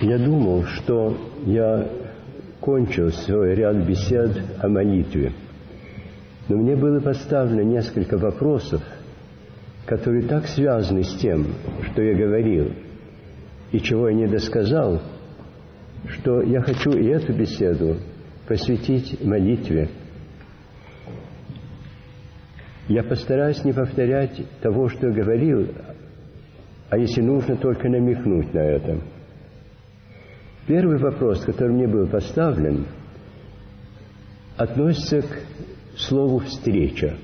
Я думал, что я кончил свой ряд бесед о молитве. Но мне было поставлено несколько вопросов, которые так связаны с тем, что я говорил, и чего я не досказал, что я хочу и эту беседу посвятить молитве. Я постараюсь не повторять того, что я говорил, а если нужно, только намекнуть на это. Первый вопрос, который мне был поставлен, относится к слову «встреча».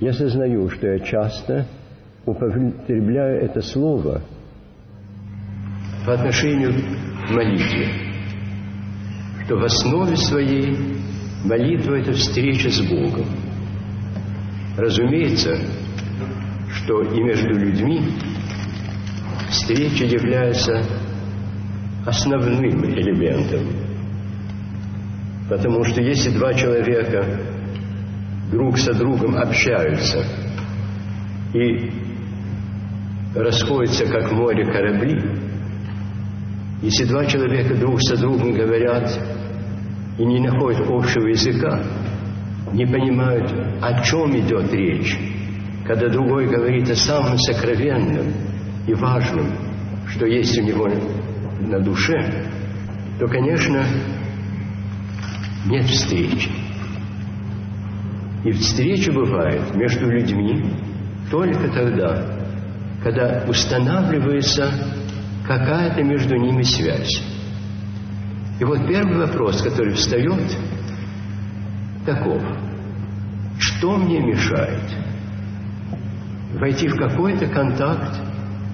Я сознаю, что я часто употребляю это слово по отношению к молитве, что в основе своей молитва – это встреча с Богом. Разумеется, что и между людьми встреча является основным элементом. Потому что если два человека друг со другом общаются и расходятся, как море корабли, если два человека друг со другом говорят и не находят общего языка, не понимают, о чем идет речь, когда другой говорит о самом сокровенном и важном, что есть у него на душе, то, конечно, нет встречи. И встреча бывает между людьми только тогда, когда устанавливается какая-то между ними связь. И вот первый вопрос, который встает, таков. Что мне мешает войти в какой-то контакт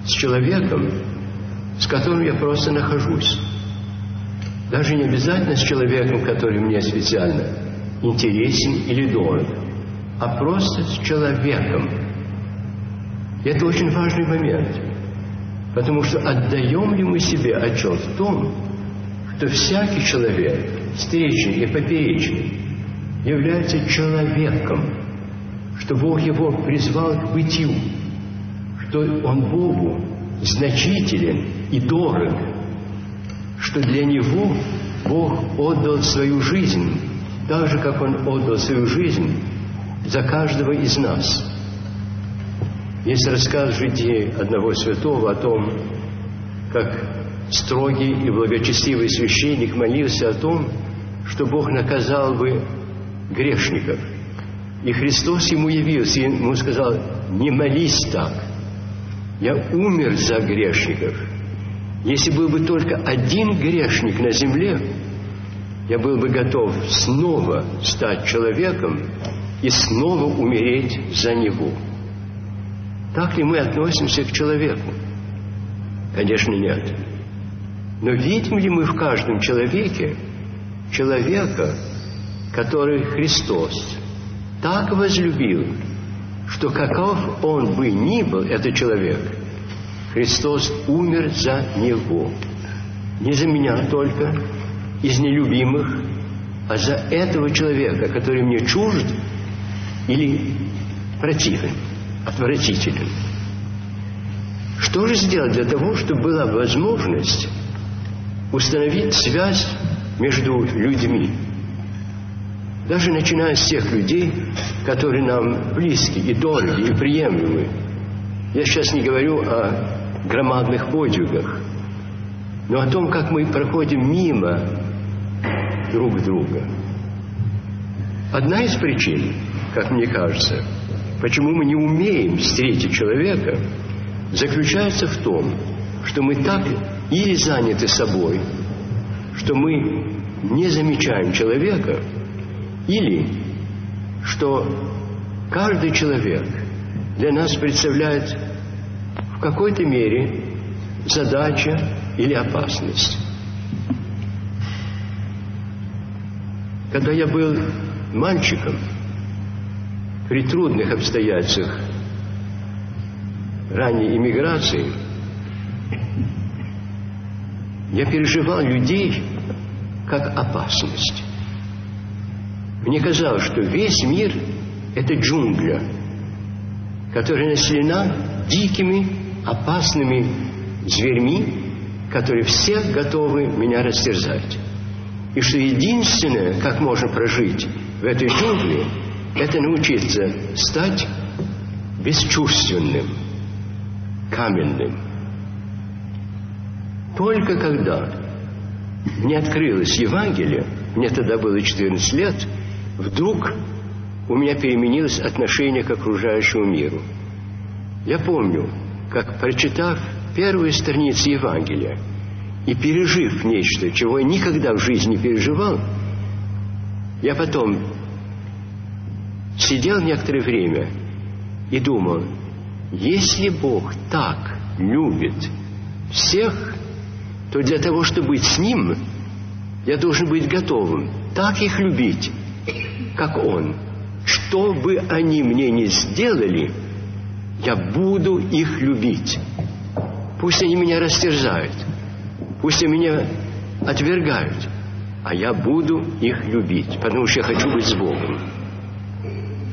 с человеком, с которым я просто нахожусь? Даже не обязательно с человеком, который мне специально интересен или дорог, а просто с человеком. И это очень важный момент, потому что отдаем ли мы себе отчет в том, что всякий человек, встречный и поперечный, является человеком, что Бог его призвал к бытию, что он Богу значителен и дорог, что для него Бог отдал свою жизнь, так же, как Он отдал свою жизнь за каждого из нас. Есть рассказ жития одного святого о том, как строгий и благочестивый священник молился о том, что Бог наказал бы грешников. И Христос ему явился, и ему сказал, не молись так, я умер за грешников – если был бы только один грешник на земле, я был бы готов снова стать человеком и снова умереть за него. Так ли мы относимся к человеку? Конечно, нет. Но видим ли мы в каждом человеке человека, который Христос так возлюбил, что каков он бы ни был, этот человек – Христос умер за него. Не за меня только, из нелюбимых, а за этого человека, который мне чужд или противен, отвратителен. Что же сделать для того, чтобы была возможность установить связь между людьми? Даже начиная с тех людей, которые нам близки и дороги, и приемлемы. Я сейчас не говорю о громадных подвигах, но о том, как мы проходим мимо друг друга. Одна из причин, как мне кажется, почему мы не умеем встретить человека, заключается в том, что мы так или заняты собой, что мы не замечаем человека, или что каждый человек для нас представляет в какой-то мере задача или опасность. Когда я был мальчиком, при трудных обстоятельствах ранней иммиграции, я переживал людей как опасность. Мне казалось, что весь мир – это джунгля, которая населена дикими опасными зверьми, которые все готовы меня растерзать. И что единственное, как можно прожить в этой джунгли, это научиться стать бесчувственным, каменным. Только когда мне открылось Евангелие, мне тогда было 14 лет, вдруг у меня переменилось отношение к окружающему миру. Я помню, как, прочитав первые страницы Евангелия и пережив нечто, чего я никогда в жизни не переживал, я потом сидел некоторое время и думал, если Бог так любит всех, то для того, чтобы быть с Ним, я должен быть готовым так их любить, как Он. Что бы они мне ни сделали, я буду их любить. Пусть они меня растерзают, пусть они меня отвергают, а я буду их любить, потому что я хочу быть с Богом.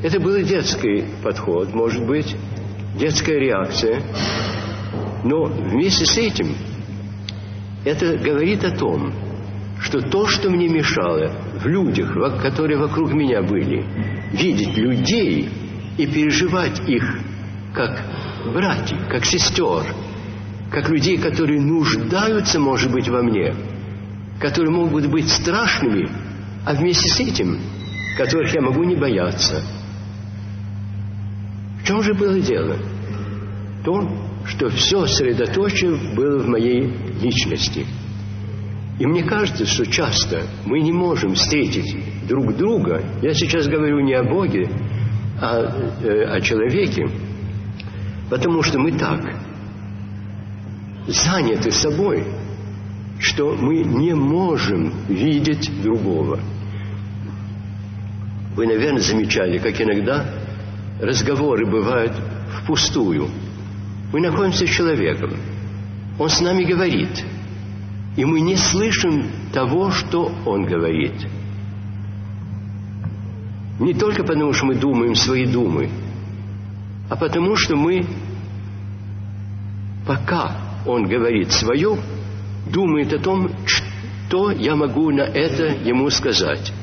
Это был детский подход, может быть, детская реакция. Но вместе с этим это говорит о том, что то, что мне мешало в людях, которые вокруг меня были, видеть людей и переживать их как братьев, как сестер, как людей, которые нуждаются, может быть, во мне, которые могут быть страшными, а вместе с этим, которых я могу не бояться. В чем же было дело? То, что все средоточие было в моей личности. И мне кажется, что часто мы не можем встретить друг друга, я сейчас говорю не о Боге, а э, о человеке, потому что мы так заняты собой, что мы не можем видеть другого. Вы, наверное, замечали, как иногда разговоры бывают впустую – мы находимся с человеком. Он с нами говорит. И мы не слышим того, что он говорит. Не только потому, что мы думаем свои думы, а потому, что мы, пока он говорит свое, думает о том, что я могу на это ему сказать,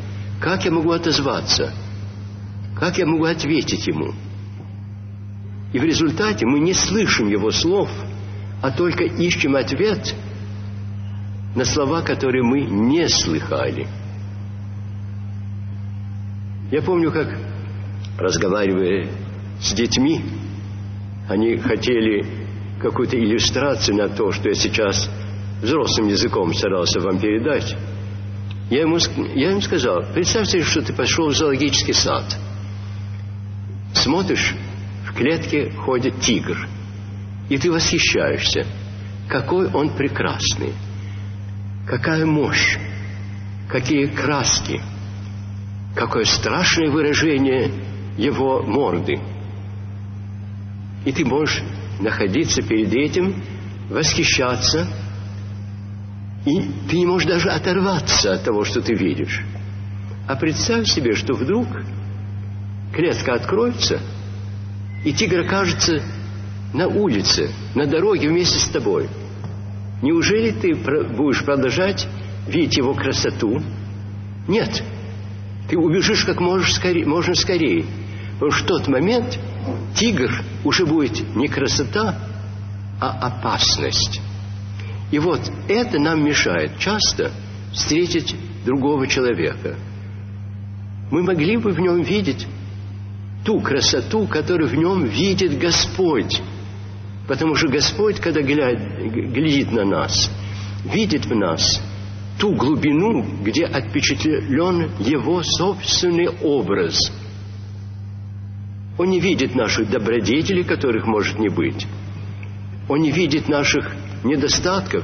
как я могу отозваться, как я могу ответить ему – и в результате мы не слышим его слов, а только ищем ответ на слова, которые мы не слыхали. Я помню, как, разговаривая с детьми, они хотели какую-то иллюстрацию на то, что я сейчас взрослым языком старался вам передать. Я, ему, я им сказал, представьте, что ты пошел в зоологический сад. Смотришь, в клетке ходит тигр. И ты восхищаешься, какой он прекрасный, какая мощь, какие краски, какое страшное выражение его морды. И ты можешь находиться перед этим, восхищаться, и ты не можешь даже оторваться от того, что ты видишь. А представь себе, что вдруг клетка откроется – и тигр окажется на улице, на дороге вместе с тобой. Неужели ты будешь продолжать видеть его красоту? Нет. Ты убежишь как можешь скорее, можно скорее. Потому что в тот момент тигр уже будет не красота, а опасность. И вот это нам мешает часто встретить другого человека. Мы могли бы в нем видеть ту красоту, которую в нем видит Господь. Потому что Господь, когда глядит на нас, видит в нас ту глубину, где отпечатлен Его собственный образ. Он не видит наших добродетелей, которых может не быть. Он не видит наших недостатков.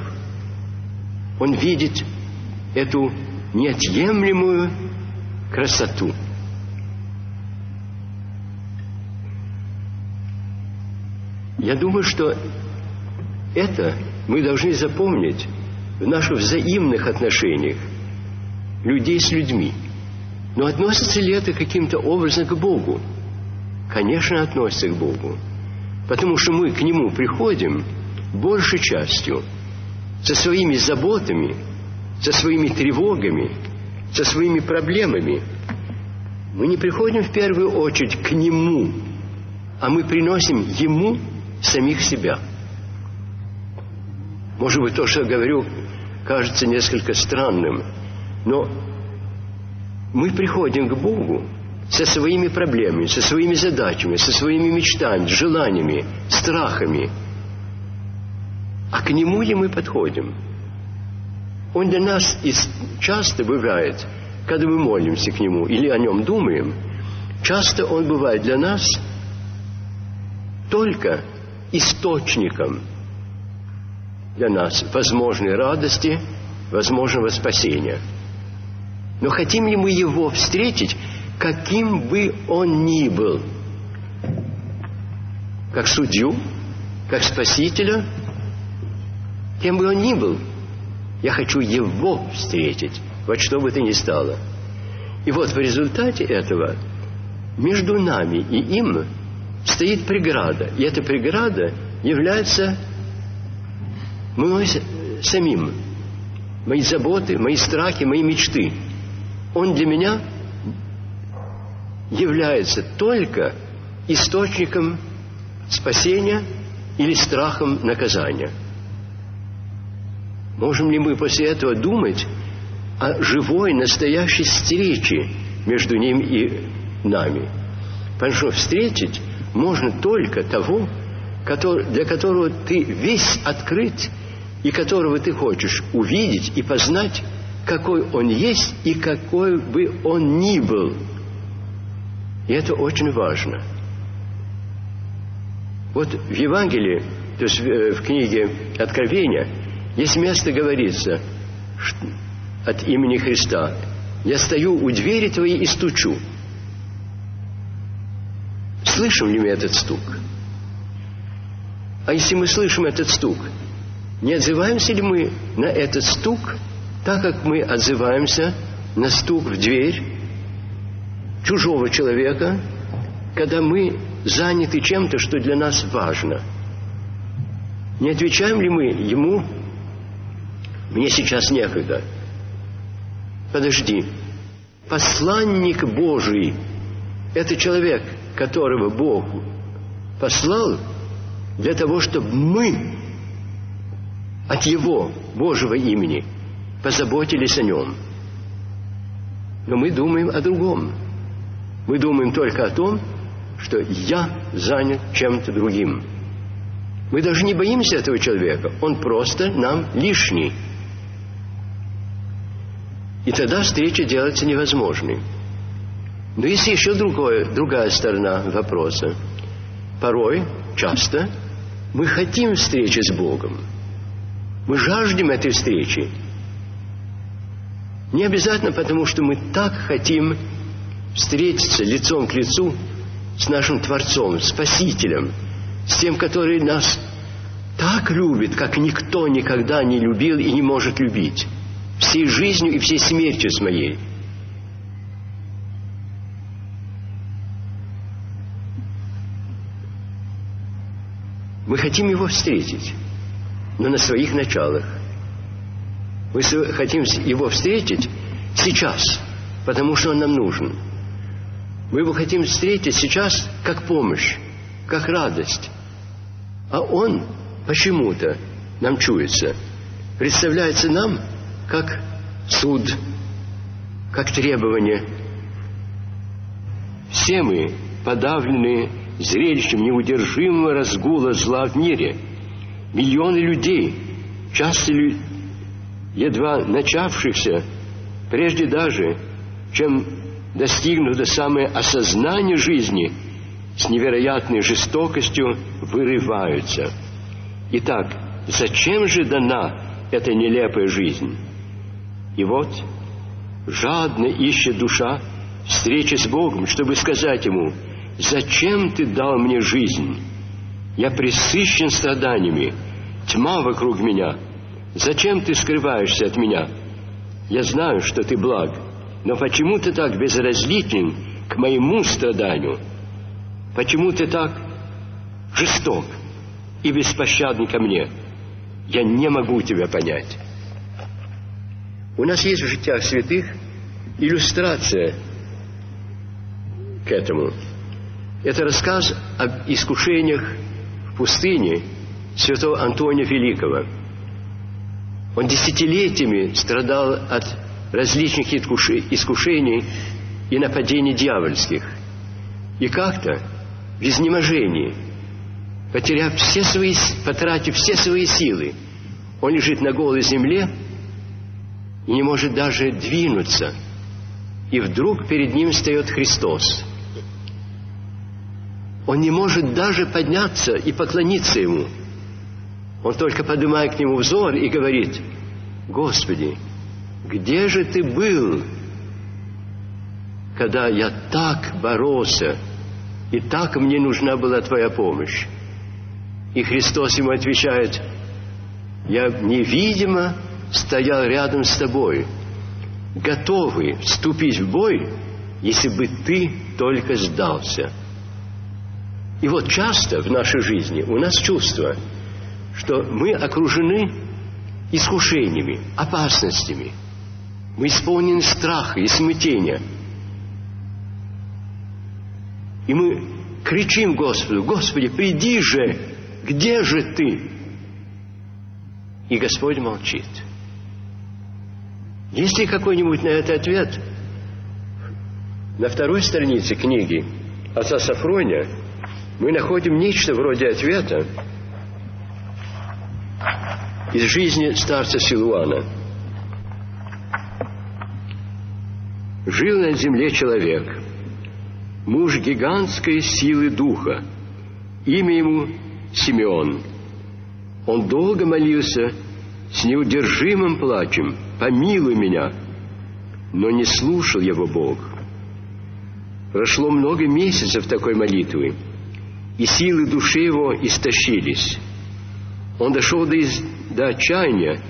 Он видит эту неотъемлемую красоту – Я думаю, что это мы должны запомнить в наших взаимных отношениях людей с людьми. Но относится ли это каким-то образом к Богу? Конечно, относится к Богу. Потому что мы к Нему приходим большей частью со своими заботами, со своими тревогами, со своими проблемами, мы не приходим в первую очередь к Нему, а мы приносим Ему самих себя. Может быть, то, что я говорю, кажется несколько странным, но мы приходим к Богу со своими проблемами, со своими задачами, со своими мечтами, желаниями, страхами. А к Нему ли мы подходим? Он для нас часто бывает, когда мы молимся к Нему или о Нем думаем, часто Он бывает для нас только источником для нас возможной радости, возможного спасения. Но хотим ли мы Его встретить каким бы он ни был, как судью, как спасителя, кем бы он ни был, я хочу его встретить, во что бы то ни стало. И вот в результате этого между нами и им стоит преграда. И эта преграда является мной самим. Мои заботы, мои страхи, мои мечты. Он для меня является только источником спасения или страхом наказания. Можем ли мы после этого думать о живой, настоящей встрече между ним и нами? Потому что встретить можно только того, для которого ты весь открыт и которого ты хочешь увидеть и познать, какой он есть и какой бы он ни был – и это очень важно. Вот в Евангелии, то есть э, в книге Откровения, есть место, говорится от имени Христа. «Я стою у двери твоей и стучу». Слышим ли мы этот стук? А если мы слышим этот стук, не отзываемся ли мы на этот стук, так как мы отзываемся на стук в дверь чужого человека, когда мы заняты чем-то, что для нас важно. Не отвечаем ли мы ему, мне сейчас некогда. Подожди. Посланник Божий – это человек, которого Бог послал для того, чтобы мы от Его, Божьего имени, позаботились о Нем. Но мы думаем о другом – мы думаем только о том, что я занят чем-то другим. Мы даже не боимся этого человека. Он просто нам лишний. И тогда встреча делается невозможной. Но есть еще другое, другая сторона вопроса. Порой, часто, мы хотим встречи с Богом. Мы жаждем этой встречи. Не обязательно потому, что мы так хотим встретиться лицом к лицу с нашим Творцом, Спасителем, с тем, который нас так любит, как никто никогда не любил и не может любить, всей жизнью и всей смертью с моей. Мы хотим его встретить, но на своих началах. Мы хотим его встретить сейчас, потому что он нам нужен – мы его хотим встретить сейчас как помощь, как радость. А он почему-то нам чуется, представляется нам как суд, как требование. Все мы подавлены зрелищем неудержимого разгула зла в мире. Миллионы людей, часто едва начавшихся, прежде даже, чем достигнув до самое осознание жизни, с невероятной жестокостью вырываются. Итак, зачем же дана эта нелепая жизнь? И вот жадно ищет душа встречи с Богом, чтобы сказать Ему, «Зачем Ты дал мне жизнь? Я присыщен страданиями, тьма вокруг меня. Зачем Ты скрываешься от меня? Я знаю, что Ты благ, но почему ты так безразличен к моему страданию? Почему ты так жесток и беспощаден ко мне? я не могу тебя понять. У нас есть в житиях святых иллюстрация к этому. Это рассказ об искушениях в пустыне святого Антония Великого. Он десятилетиями страдал от различных искушений и нападений дьявольских. И как-то в изнеможении, потеряв все свои, потратив все свои силы, он лежит на голой земле и не может даже двинуться. И вдруг перед ним встает Христос. Он не может даже подняться и поклониться Ему. Он только поднимает к Нему взор и говорит, «Господи, где же Ты был, когда я так боролся, и так мне нужна была Твоя помощь?» И Христос ему отвечает, «Я невидимо стоял рядом с тобой, готовый вступить в бой, если бы ты только сдался». И вот часто в нашей жизни у нас чувство, что мы окружены искушениями, опасностями. Мы исполнены страха и смятения. И мы кричим Господу, Господи, приди же, где же Ты? И Господь молчит. Есть ли какой-нибудь на это ответ? На второй странице книги отца Сафрония мы находим нечто вроде ответа из жизни старца Силуана. Жил на земле человек, муж гигантской силы духа, имя ему Симеон. Он долго молился с неудержимым плачем, «Помилуй меня!» Но не слушал его Бог. Прошло много месяцев такой молитвы, и силы души его истощились. Он дошел до, из, до отчаяния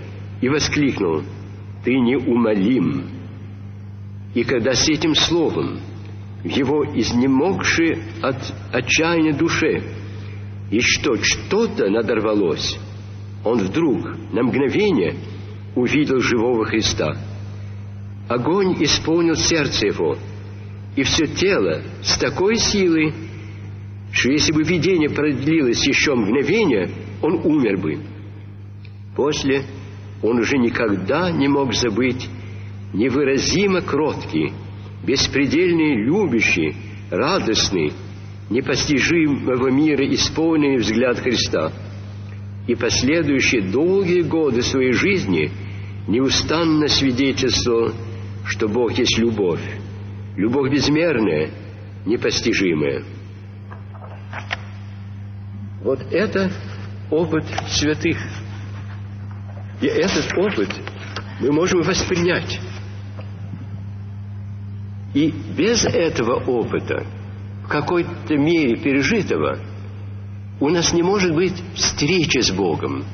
и воскликнул, «Ты неумолим!» И когда с этим словом в его изнемогшей от отчаяния душе что что-то надорвалось, он вдруг на мгновение увидел живого Христа. Огонь исполнил сердце его, и все тело с такой силой, что если бы видение продлилось еще мгновение, он умер бы. После он уже никогда не мог забыть невыразимо кроткий, беспредельный, любящий, радостный, непостижимого мира исполненный взгляд Христа. И последующие долгие годы своей жизни неустанно свидетельствовал, что Бог есть любовь, любовь безмерная, непостижимая – вот это опыт святых. И этот опыт мы можем воспринять. И без этого опыта, в какой-то мере пережитого, у нас не может быть встречи с Богом.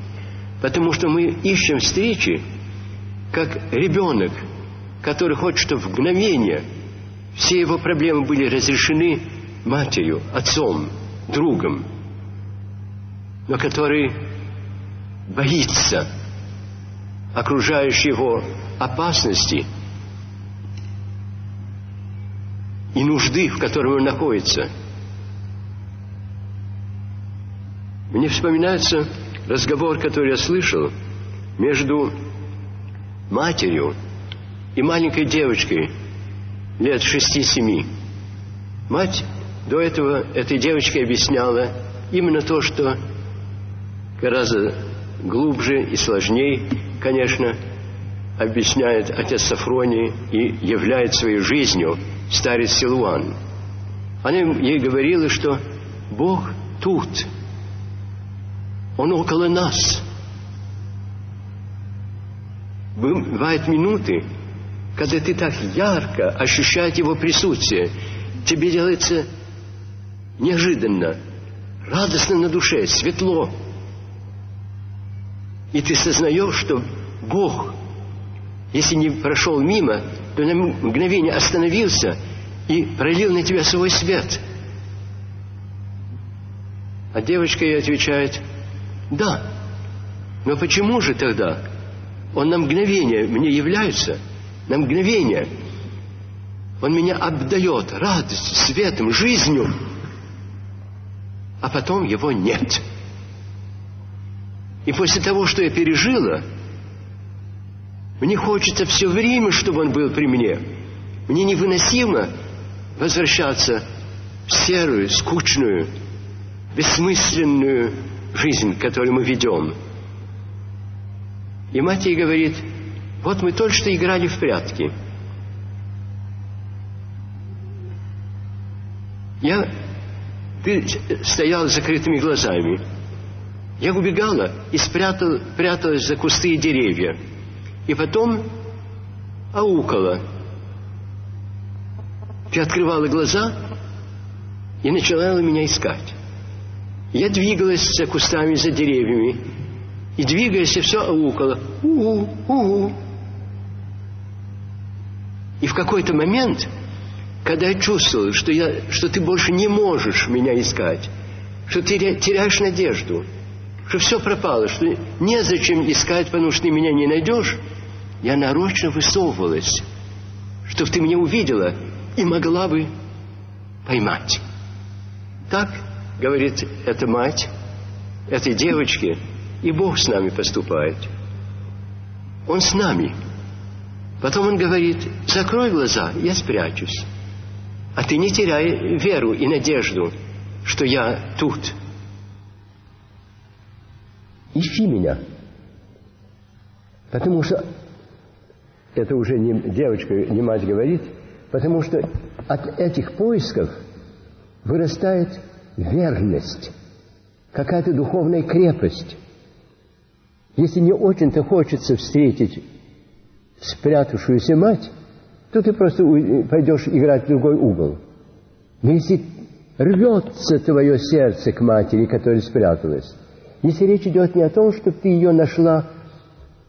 Потому что мы ищем встречи, как ребенок, который хочет, чтобы в мгновение все его проблемы были разрешены матерью, отцом, другом но который боится окружающей его опасности и нужды, в которой он находится. Мне вспоминается разговор, который я слышал между матерью и маленькой девочкой лет шести-семи. Мать до этого этой девочке объясняла именно то, что гораздо глубже и сложнее, конечно, объясняет отец Сафроний и являет своей жизнью старец Силуан. Она ей говорила, что Бог тут, Он около нас. Бывают минуты, когда ты так ярко ощущаешь Его присутствие, тебе делается неожиданно, радостно на душе, светло, и ты сознаешь, что Бог, если не прошел мимо, то на мгновение остановился и пролил на тебя свой свет. А девочка ей отвечает, да, Но почему же тогда он на мгновение мне является, на мгновение он меня обдает радостью, светом, жизнью, а потом его нет. И после того, что я пережила, мне хочется все время, чтобы он был при мне. Мне невыносимо возвращаться в серую, скучную, бессмысленную жизнь, которую мы ведем. И мать ей говорит, вот мы только что играли в прятки. Я ты стояла с закрытыми глазами. Я убегала и спрятал, пряталась за кусты и деревья. И потом аукала. Ты открывала глаза и начала меня искать. Я двигалась за кустами, за деревьями. И двигаясь, все аукала. У-у, у-у. И в какой-то момент, когда я чувствовал, что, я, что ты больше не можешь меня искать, что ты теряешь надежду, что все пропало, что незачем искать, потому что ты меня не найдешь, я нарочно высовывалась, чтобы ты меня увидела и могла бы поймать. Так, говорит эта мать, этой девочке, и Бог с нами поступает. Он с нами. Потом он говорит, закрой глаза, я спрячусь. А ты не теряй веру и надежду, что я тут. Ищи меня. Потому что это уже не девочка, не мать говорит, потому что от этих поисков вырастает верность, какая-то духовная крепость. Если не очень-то хочется встретить спрятавшуюся мать, то ты просто пойдешь играть в другой угол. Но если рвется твое сердце к матери, которая спряталась, если речь идет не о том, чтобы ты ее нашла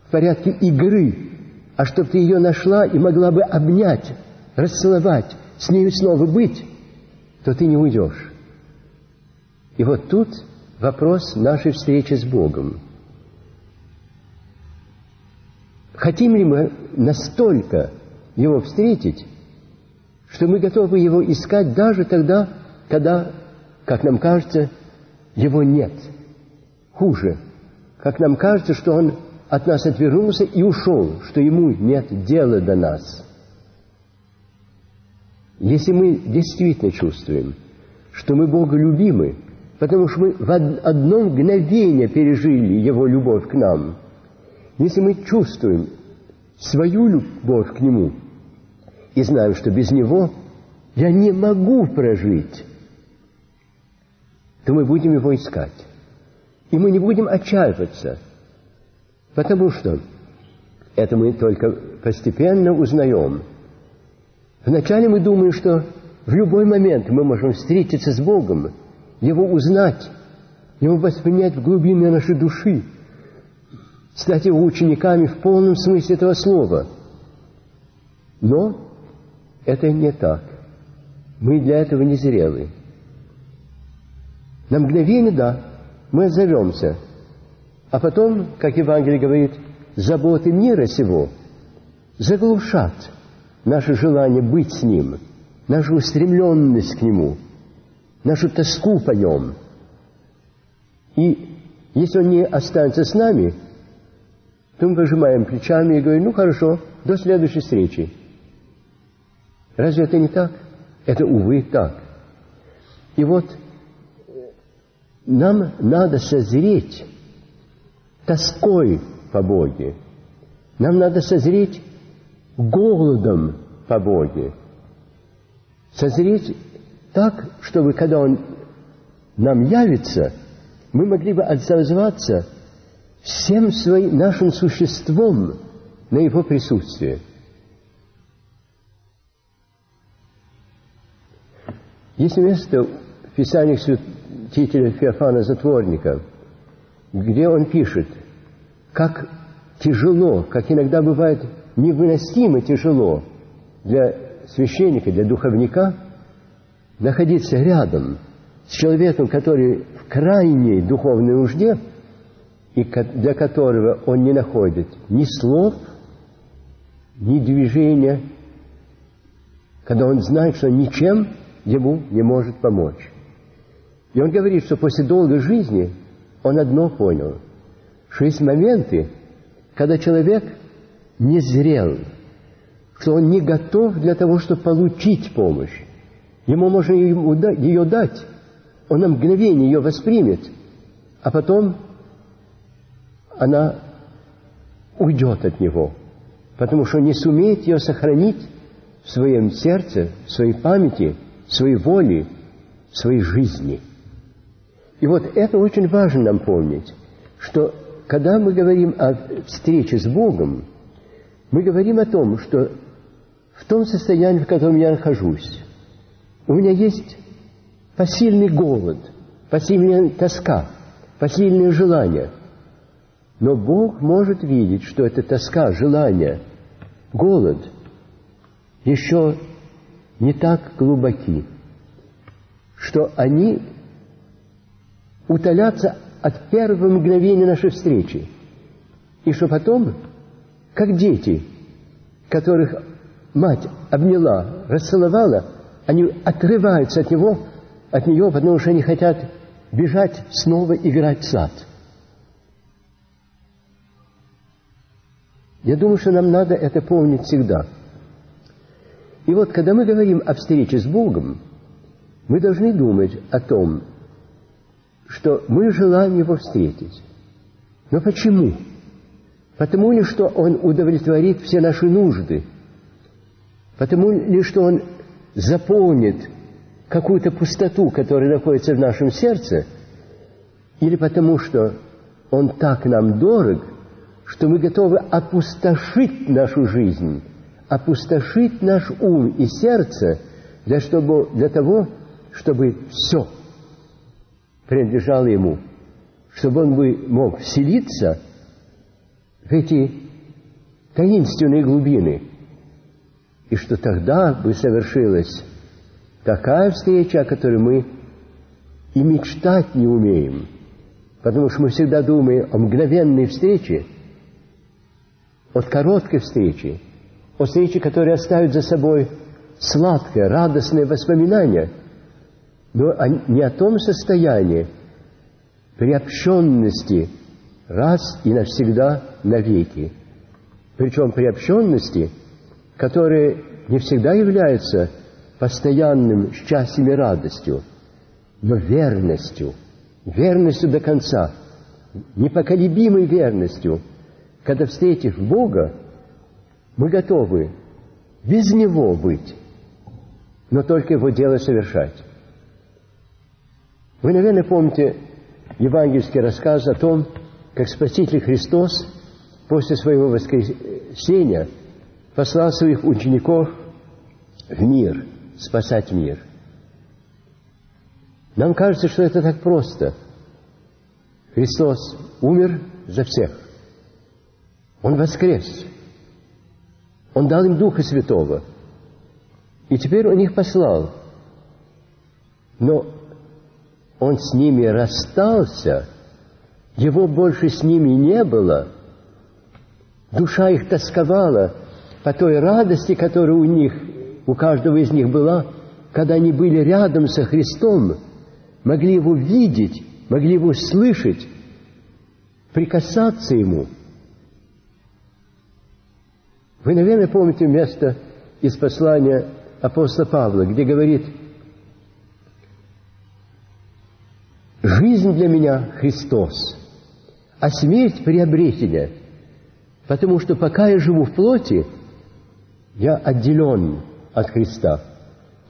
в порядке игры, а чтобы ты ее нашла и могла бы обнять, расцеловать, с нею снова быть, то ты не уйдешь. И вот тут вопрос нашей встречи с Богом. Хотим ли мы настолько Его встретить, что мы готовы Его искать даже тогда, когда, как нам кажется, Его нет – хуже. Как нам кажется, что он от нас отвернулся и ушел, что ему нет дела до нас. Если мы действительно чувствуем, что мы Бога любимы, потому что мы в одно мгновение пережили Его любовь к нам, если мы чувствуем свою любовь к Нему и знаем, что без Него я не могу прожить, то мы будем Его искать. И мы не будем отчаиваться, потому что это мы только постепенно узнаем. Вначале мы думаем, что в любой момент мы можем встретиться с Богом, Его узнать, Его воспринять в глубине нашей души, стать Его учениками в полном смысле этого слова. Но это не так. Мы для этого не зрелы. На мгновение, да, мы отзовемся. А потом, как Евангелие говорит, заботы мира сего заглушат наше желание быть с Ним, нашу устремленность к Нему, нашу тоску по Нем. И если Он не останется с нами, то мы пожимаем плечами и говорим, ну хорошо, до следующей встречи. Разве это не так? Это, увы, так. И вот нам надо созреть тоской по Боге. Нам надо созреть голодом по Боге. Созреть так, чтобы когда Он нам явится, мы могли бы отзываться всем своим нашим существом на Его присутствие. Есть место в Писаниях святителя Феофана Затворника, где он пишет, как тяжело, как иногда бывает невыносимо тяжело для священника, для духовника находиться рядом с человеком, который в крайней духовной нужде, и для которого он не находит ни слов, ни движения, когда он знает, что ничем ему не может помочь. И он говорит, что после долгой жизни он одно понял, что есть моменты, когда человек не зрел, что он не готов для того, чтобы получить помощь. Ему можно ее дать, он на мгновение ее воспримет, а потом она уйдет от него, потому что не сумеет ее сохранить в своем сердце, в своей памяти, в своей воле, в своей жизни. И вот это очень важно нам помнить, что когда мы говорим о встрече с Богом, мы говорим о том, что в том состоянии, в котором я нахожусь, у меня есть посильный голод, посильная тоска, посильное желание. Но Бог может видеть, что эта тоска, желание, голод еще не так глубоки, что они утолятся от первого мгновения нашей встречи. И что потом, как дети, которых мать обняла, расцеловала, они отрываются от него, от нее, потому что они хотят бежать снова играть в сад. Я думаю, что нам надо это помнить всегда. И вот, когда мы говорим о встрече с Богом, мы должны думать о том, что мы желаем Его встретить. Но почему? Потому ли, что Он удовлетворит все наши нужды? Потому ли, что Он заполнит какую-то пустоту, которая находится в нашем сердце? Или потому, что Он так нам дорог, что мы готовы опустошить нашу жизнь, опустошить наш ум и сердце для, чтобы, для того, чтобы все – принадлежало ему, чтобы он бы мог вселиться в эти таинственные глубины, и что тогда бы совершилась такая встреча, о которой мы и мечтать не умеем, потому что мы всегда думаем о мгновенной встрече, от короткой встречи, о встрече, которая оставит за собой сладкое, радостное воспоминание – но не о том состоянии приобщенности раз и навсегда навеки. Причем приобщенности, которая не всегда является постоянным счастьем и радостью, но верностью, верностью до конца, непоколебимой верностью. Когда, встретив Бога, мы готовы без Него быть, но только Его дело совершать. Вы, наверное, помните евангельский рассказ о том, как Спаситель Христос после своего воскресения послал своих учеников в мир, спасать мир. Нам кажется, что это так просто. Христос умер за всех. Он воскрес. Он дал им Духа Святого. И теперь Он их послал. Но он с ними расстался, его больше с ними не было, душа их тосковала по той радости, которая у них, у каждого из них была, когда они были рядом со Христом, могли Его видеть, могли Его слышать, прикасаться Ему. Вы, наверное, помните место из послания апостола Павла, где говорит – Жизнь для меня – Христос, а смерть – приобретение, потому что пока я живу в плоти, я отделен от Христа.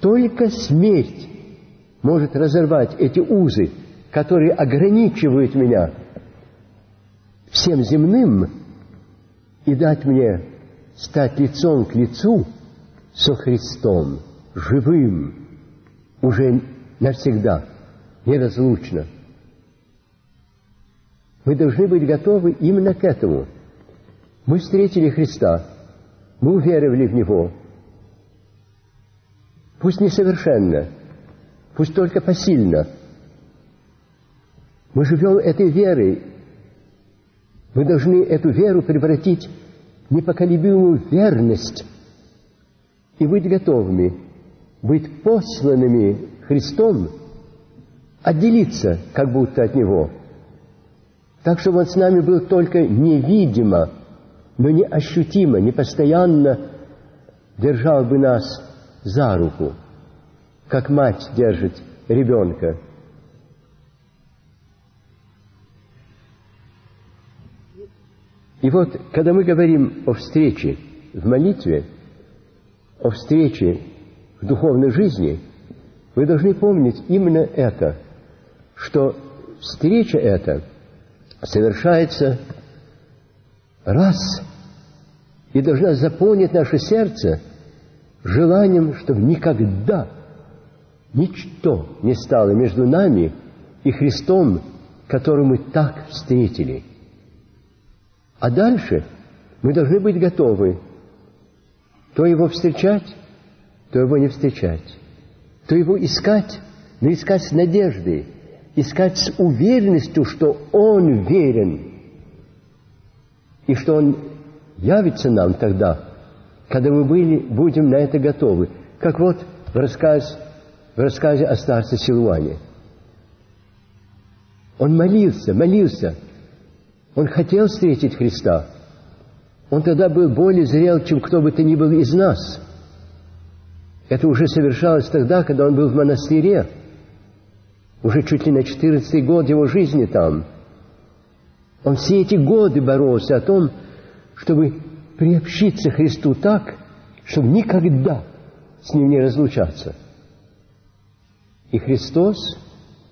Только смерть может разорвать эти узы, которые ограничивают меня всем земным и дать мне стать лицом к лицу со Христом, живым, уже навсегда – неразлучно. Мы должны быть готовы именно к этому. Мы встретили Христа, мы уверовали в Него. Пусть несовершенно, пусть только посильно. Мы живем этой верой, Мы должны эту веру превратить в непоколебимую верность и быть готовыми, быть посланными Христом, отделиться как будто от Него, так, чтобы Он с нами был только невидимо, но не ощутимо, не постоянно держал бы нас за руку, как мать держит ребенка. И вот, когда мы говорим о встрече в молитве, о встрече в духовной жизни, вы должны помнить именно это, что встреча эта совершается раз и должна заполнить наше сердце желанием, чтобы никогда ничто не стало между нами и Христом, которого мы так встретили – а дальше мы должны быть готовы то его встречать, то его не встречать, то его искать, но искать с надеждой, искать с уверенностью, что он верен, и что он явится нам тогда, когда мы были, будем на это готовы. Как вот в, рассказ, в рассказе о старце Силуане. Он молился, молился – он хотел встретить Христа. Он тогда был более зрел, чем кто бы то ни был из нас. Это уже совершалось тогда, когда он был в монастыре. Уже чуть ли на 14 год его жизни там. Он все эти годы боролся о том, чтобы приобщиться Христу так, чтобы никогда с Ним не разлучаться. И Христос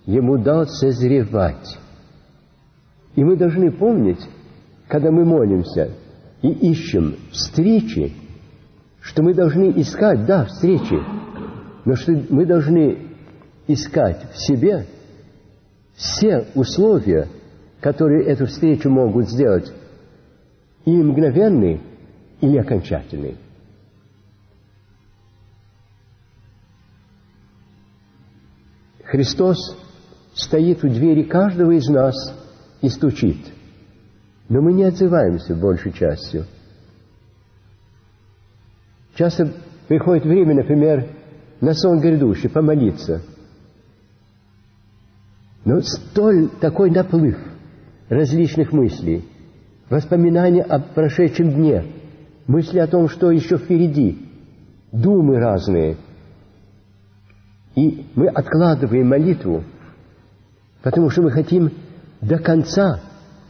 ему дал созревать. И мы должны помнить, когда мы молимся и ищем встречи, что мы должны искать, да, встречи, но что мы должны искать в себе все условия, которые эту встречу могут сделать и мгновенный, или окончательный. Христос стоит у двери каждого из нас – и стучит. Но мы не отзываемся большей частью. Часто приходит время, например, на сон грядущий, помолиться. Но столь такой наплыв различных мыслей, воспоминания о прошедшем дне, мысли о том, что еще впереди, думы разные. И мы откладываем молитву, потому что мы хотим до конца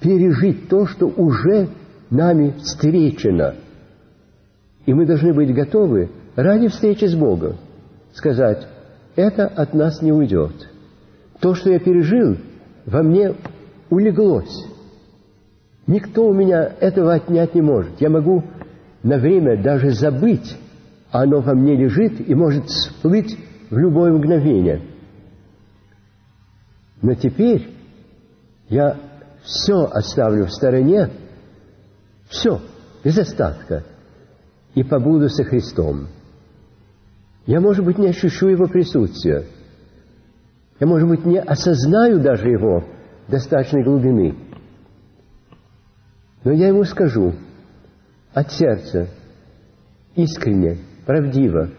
пережить то, что уже нами встречено. И мы должны быть готовы ради встречи с Богом сказать, это от нас не уйдет. То, что я пережил, во мне улеглось. Никто у меня этого отнять не может. Я могу на время даже забыть, а оно во мне лежит и может всплыть в любое мгновение. Но теперь я все оставлю в стороне, все, без остатка, и побуду со Христом. Я, может быть, не ощущу Его присутствия. Я, может быть, не осознаю даже Его достаточной глубины. Но я Ему скажу от сердца, искренне, правдиво,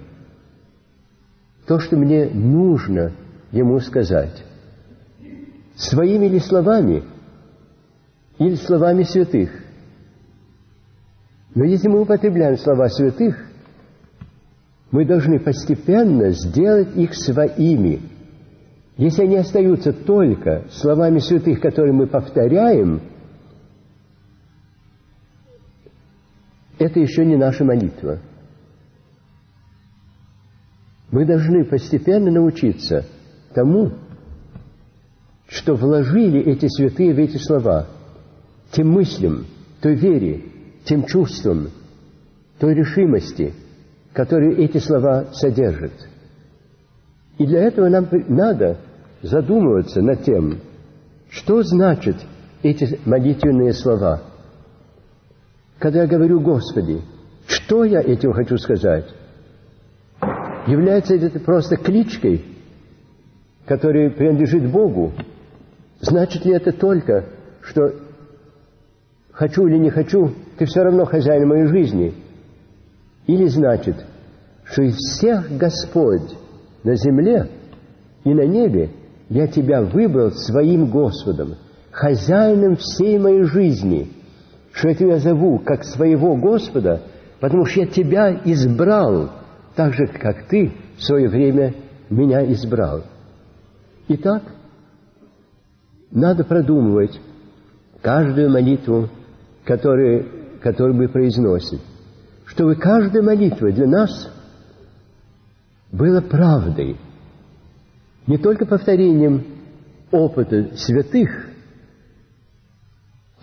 то, что мне нужно Ему сказать своими ли словами или словами святых. Но если мы употребляем слова святых, мы должны постепенно сделать их своими. Если они остаются только словами святых, которые мы повторяем, это еще не наша молитва. Мы должны постепенно научиться тому, что вложили эти святые в эти слова, тем мыслям, той вере, тем чувствам, той решимости, которые эти слова содержат. И для этого нам надо задумываться над тем, что значат эти молитвенные слова. Когда я говорю «Господи», что я этим хочу сказать? Является это просто кличкой, которая принадлежит Богу, Значит ли это только, что хочу или не хочу, ты все равно хозяин моей жизни. Или значит, что из всех Господь на земле и на небе я тебя выбрал своим Господом, хозяином всей моей жизни, что я тебя зову как своего Господа, потому что я тебя избрал, так же, как ты в свое время меня избрал. Итак, надо продумывать каждую молитву, которую, которую мы произносим, чтобы каждая молитва для нас была правдой, не только повторением опыта святых,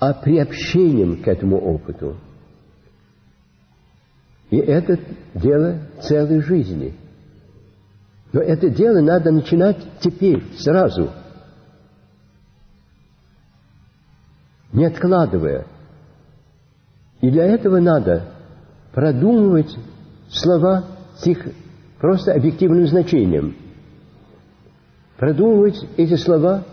а приобщением к этому опыту. И это дело целой жизни. Но это дело надо начинать теперь, сразу, не откладывая. И для этого надо продумывать слова их просто объективным значением. Продумывать эти слова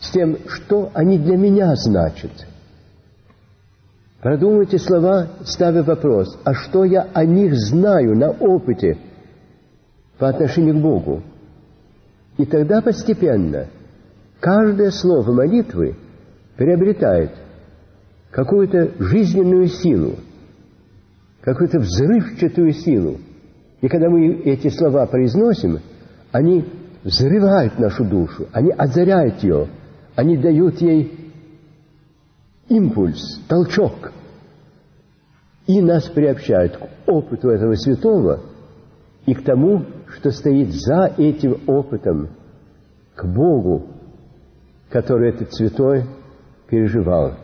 с тем, что они для меня значат. Продумывайте слова, ставя вопрос, а что я о них знаю на опыте по отношению к Богу? И тогда постепенно каждое слово молитвы приобретает какую-то жизненную силу, какую-то взрывчатую силу. И когда мы эти слова произносим, они взрывают нашу душу, они озаряют ее, они дают ей импульс, толчок. И нас приобщают к опыту этого святого и к тому, что стоит за этим опытом, к Богу, который этот святой переживал.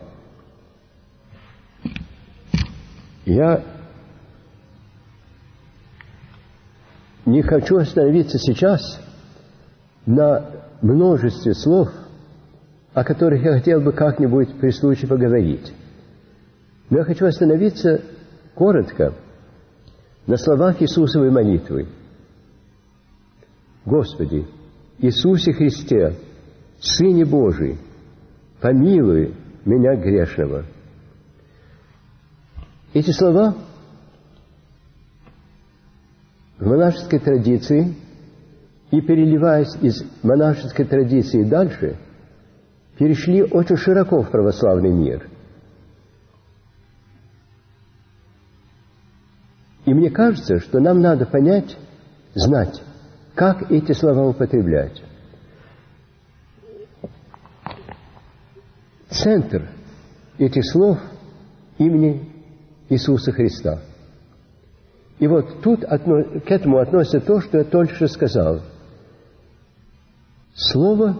Я не хочу остановиться сейчас на множестве слов – о которых я хотел бы как-нибудь при случае поговорить. Но я хочу остановиться коротко на словах Иисусовой молитвы. Господи, Иисусе Христе, Сыне Божий, помилуй меня грешного. Эти слова в монашеской традиции и переливаясь из монашеской традиции дальше – перешли очень широко в православный мир. И мне кажется, что нам надо понять, знать, как эти слова употреблять. Центр этих слов имени Иисуса Христа. И вот тут к этому относится то, что я только что сказал. Слово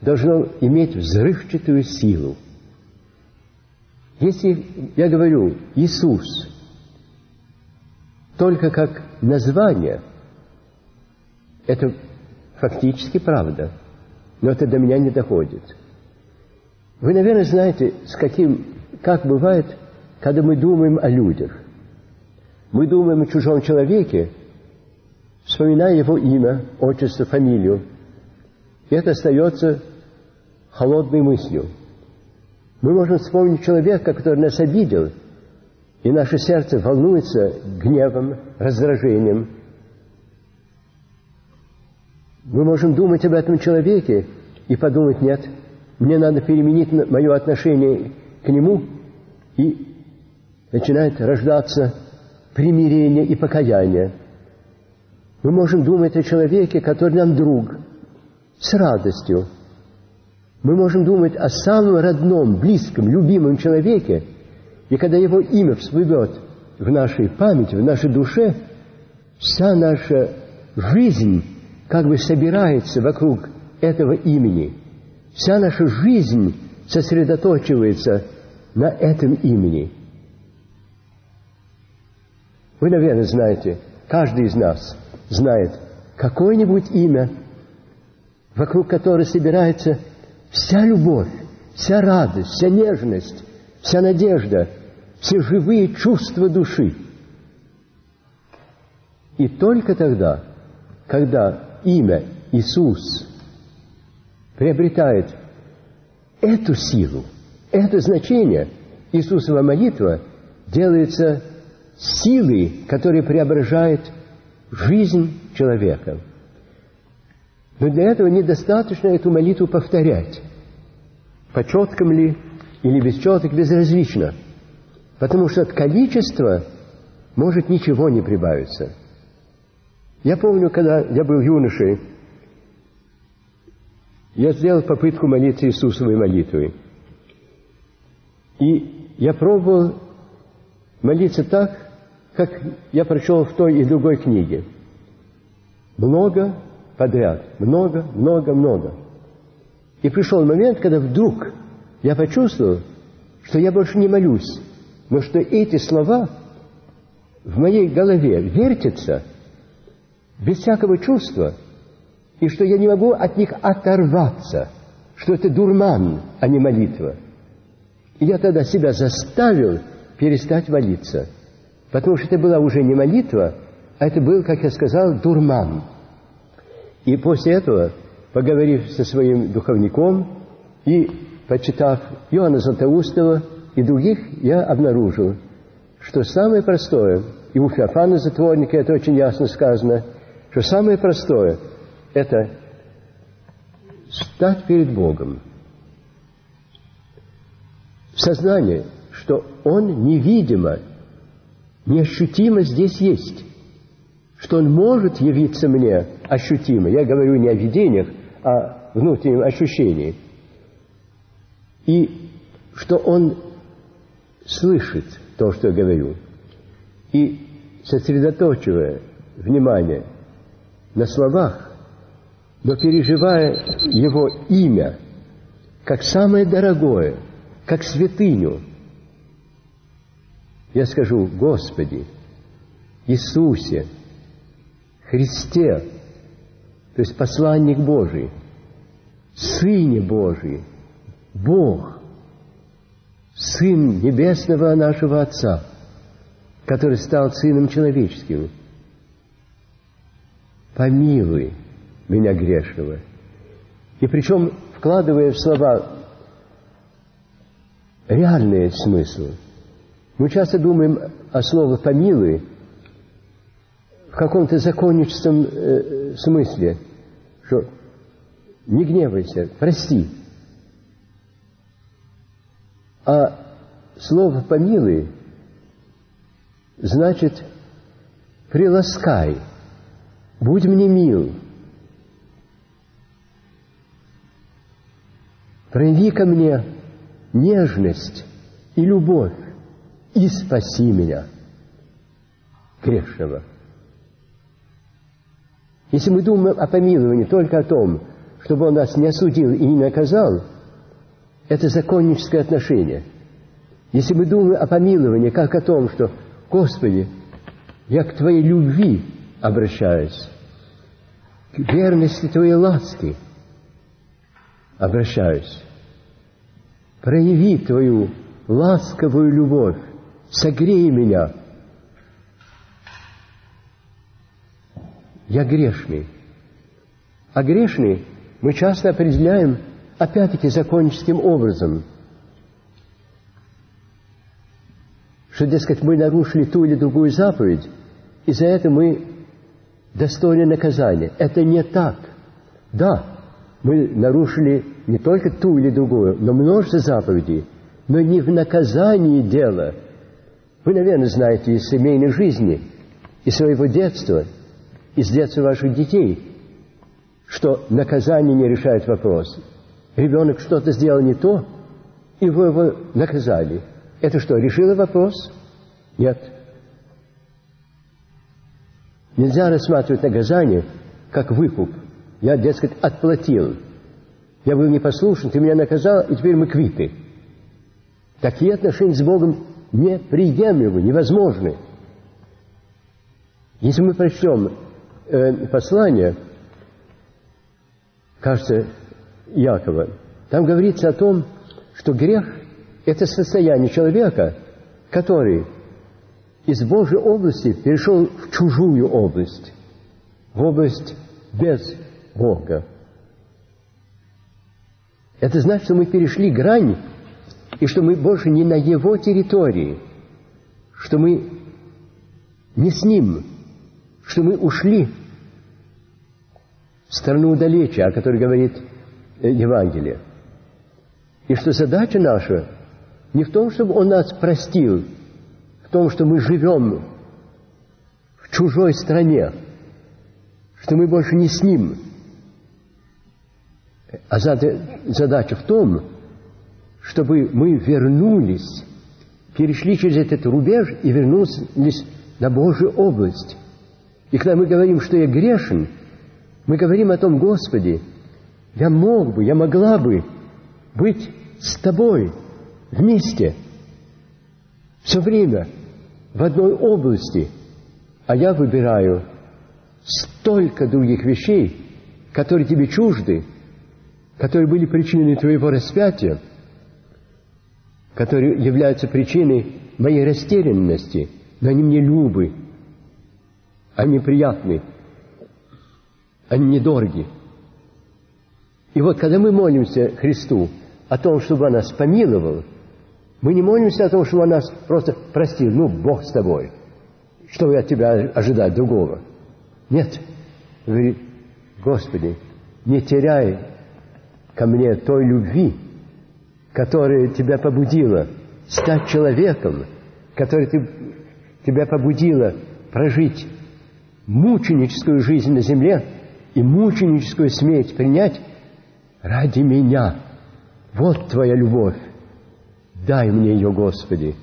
должно иметь взрывчатую силу. Если я говорю Иисус только как название, это фактически правда, но это до меня не доходит. Вы, наверное, знаете, с каким, как бывает, когда мы думаем о людях. Мы думаем о чужом человеке, вспоминая его имя, отчество, фамилию. И это остается холодной мыслью. Мы можем вспомнить человека, который нас обидел, и наше сердце волнуется гневом, раздражением. Мы можем думать об этом человеке и подумать, нет, мне надо переменить мое отношение к нему, и начинает рождаться примирение и покаяние. Мы можем думать о человеке, который нам друг, с радостью, мы можем думать о самом родном, близком, любимом человеке, и когда его имя всплывет в нашей памяти, в нашей душе, вся наша жизнь как бы собирается вокруг этого имени. Вся наша жизнь сосредоточивается на этом имени. Вы, наверное, знаете, каждый из нас знает какое-нибудь имя, вокруг которого собирается вся любовь, вся радость, вся нежность, вся надежда, все живые чувства души. И только тогда, когда имя Иисус приобретает эту силу, это значение Иисусова молитва делается силой, которая преображает жизнь человека. Но для этого недостаточно эту молитву повторять. По четкам ли или без четок, безразлично. Потому что от количества может ничего не прибавиться. Я помню, когда я был юношей, я сделал попытку молиться Иисусовой молитвой. И я пробовал молиться так, как я прочел в той и другой книге. Много подряд. Много, много, много. И пришел момент, когда вдруг я почувствовал, что я больше не молюсь, но что эти слова в моей голове вертятся без всякого чувства, и что я не могу от них оторваться, что это дурман, а не молитва. И я тогда себя заставил перестать молиться, потому что это была уже не молитва, а это был, как я сказал, дурман. И после этого, поговорив со своим духовником и почитав Иоанна Златоустова и других, я обнаружил, что самое простое, и у Феофана Затворника это очень ясно сказано, что самое простое – это стать перед Богом что Он невидимо, неощутимо здесь есть, что Он может явиться мне ощутимо. Я говорю не о видениях, а о внутреннем ощущении. И что Он слышит то, что я говорю. И сосредоточивая внимание на словах, но переживая Его имя как самое дорогое, как святыню, я скажу, Господи, Иисусе, Христе, то есть посланник Божий, Сыне Божий, Бог, Сын Небесного нашего Отца, который стал Сыном Человеческим. Помилуй меня грешного. И причем, вкладывая в слова реальный смысл, мы часто думаем о слове «помилуй» в каком-то законничеством э, смысле, что не гневайся, прости – а слово «помилуй» значит «приласкай», «будь мне мил», «прояви ко мне нежность и любовь и спаси меня, грешного». Если мы думаем о помиловании только о том, чтобы Он нас не осудил и не наказал – это законническое отношение. Если мы думаем о помиловании, как о том, что, Господи, я к Твоей любви обращаюсь, к верности Твоей ласки обращаюсь, прояви Твою ласковую любовь, согрей меня. Я грешный. А грешный мы часто определяем опять-таки законческим образом, что, дескать, мы нарушили ту или другую заповедь, и за это мы достойны наказания. Это не так. Да, мы нарушили не только ту или другую, но множество заповедей, но не в наказании дело. Вы, наверное, знаете из семейной жизни, из своего детства, из детства ваших детей, что наказание не решает вопрос ребенок что-то сделал не то, и вы его наказали. Это что, решило вопрос? Нет. Нельзя рассматривать наказание как выкуп. Я, дескать, отплатил. Я был непослушен, ты меня наказал, и теперь мы квиты. Такие отношения с Богом неприемлемы, невозможны. Если мы прочтем э, послание, кажется, Якова. Там говорится о том, что грех – это состояние человека, который из Божьей области перешел в чужую область, в область без Бога. Это значит, что мы перешли грань, и что мы больше не на его территории, что мы не с ним, что мы ушли в страну далече, о которой говорит э, Евангелие. И что задача наша не в том, чтобы Он нас простил, в том, что мы живем в чужой стране, что мы больше не с Ним. А задача в том, чтобы мы вернулись, перешли через этот рубеж и вернулись на Божью область. И когда мы говорим, что я грешен, мы говорим о том, Господи, я мог бы, я могла бы быть с Тобой вместе все время в одной области, а я выбираю столько других вещей, которые тебе чужды, которые были причиной твоего распятия, которые являются причиной моей растерянности, но они мне любы, они приятны, они недороги. И вот когда мы молимся Христу о том, чтобы Он нас помиловал, мы не молимся о том, чтобы Он нас просто простил. Ну, Бог с тобой. Что от тебя ожидать другого? Нет. Говорит, Господи, не теряй ко мне той любви, которая тебя побудила стать человеком, которая ты, тебя побудила прожить мученическую жизнь на земле и мученическую смерть принять ради меня. Вот Твоя любовь. Дай мне ее, Господи.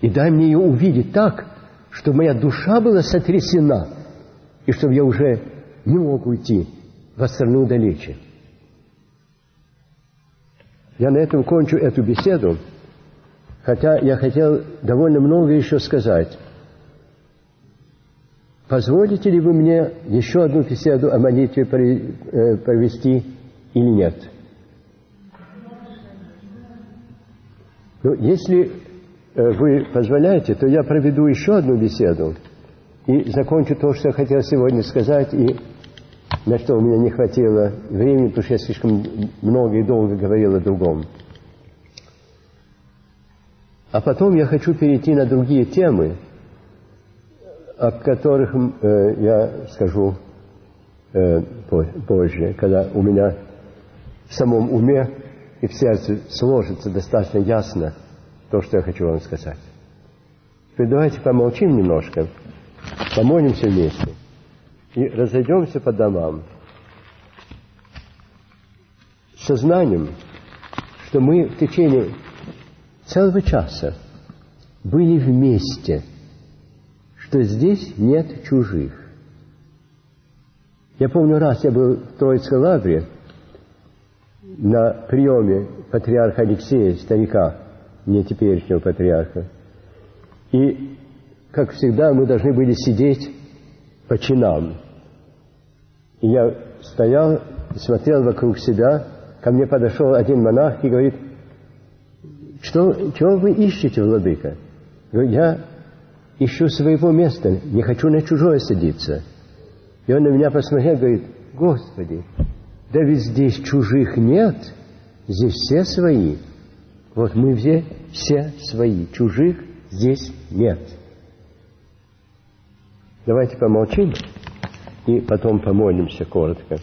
И дай мне ее увидеть так, чтобы моя душа была сотрясена, и чтобы я уже не мог уйти в страну далече. Я на этом кончу эту беседу, хотя я хотел довольно много еще сказать. Позволите ли вы мне еще одну беседу о молитве э, провести или нет? Ну, если э, вы позволяете, то я проведу еще одну беседу и закончу то, что я хотел сегодня сказать, и на что у меня не хватило времени, потому что я слишком много и долго говорил о другом. А потом я хочу перейти на другие темы, о которых э, я скажу э, позже, когда у меня в самом уме и в сердце сложится достаточно ясно то, что я хочу вам сказать. Теперь давайте помолчим немножко, помолимся вместе и разойдемся по домам сознанием, что мы в течение целого часа были вместе, что здесь нет чужих. Я помню, раз я был в Троицкой лавре на приеме патриарха Алексея, старика, не теперешнего патриарха. И, как всегда, мы должны были сидеть по чинам. И я стоял, смотрел вокруг себя, ко мне подошел один монах и говорит, что, чего вы ищете, владыка? Говорю, я ищу своего места, не хочу на чужое садиться. И он на меня посмотрел и говорит, Господи, да ведь здесь чужих нет, здесь все свои. Вот мы все, все свои, чужих здесь нет. Давайте помолчим и потом помолимся коротко.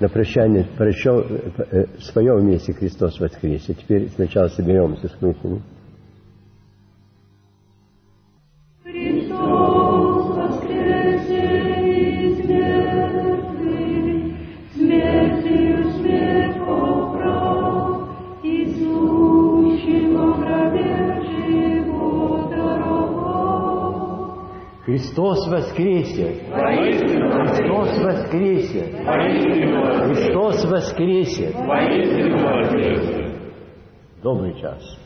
На прощание прощал э, э, в своем месте Христос воскресе. Теперь сначала соберемся с мыслями. Христос воскресе! Христос воскресе! Христос воскресе! Добрый час.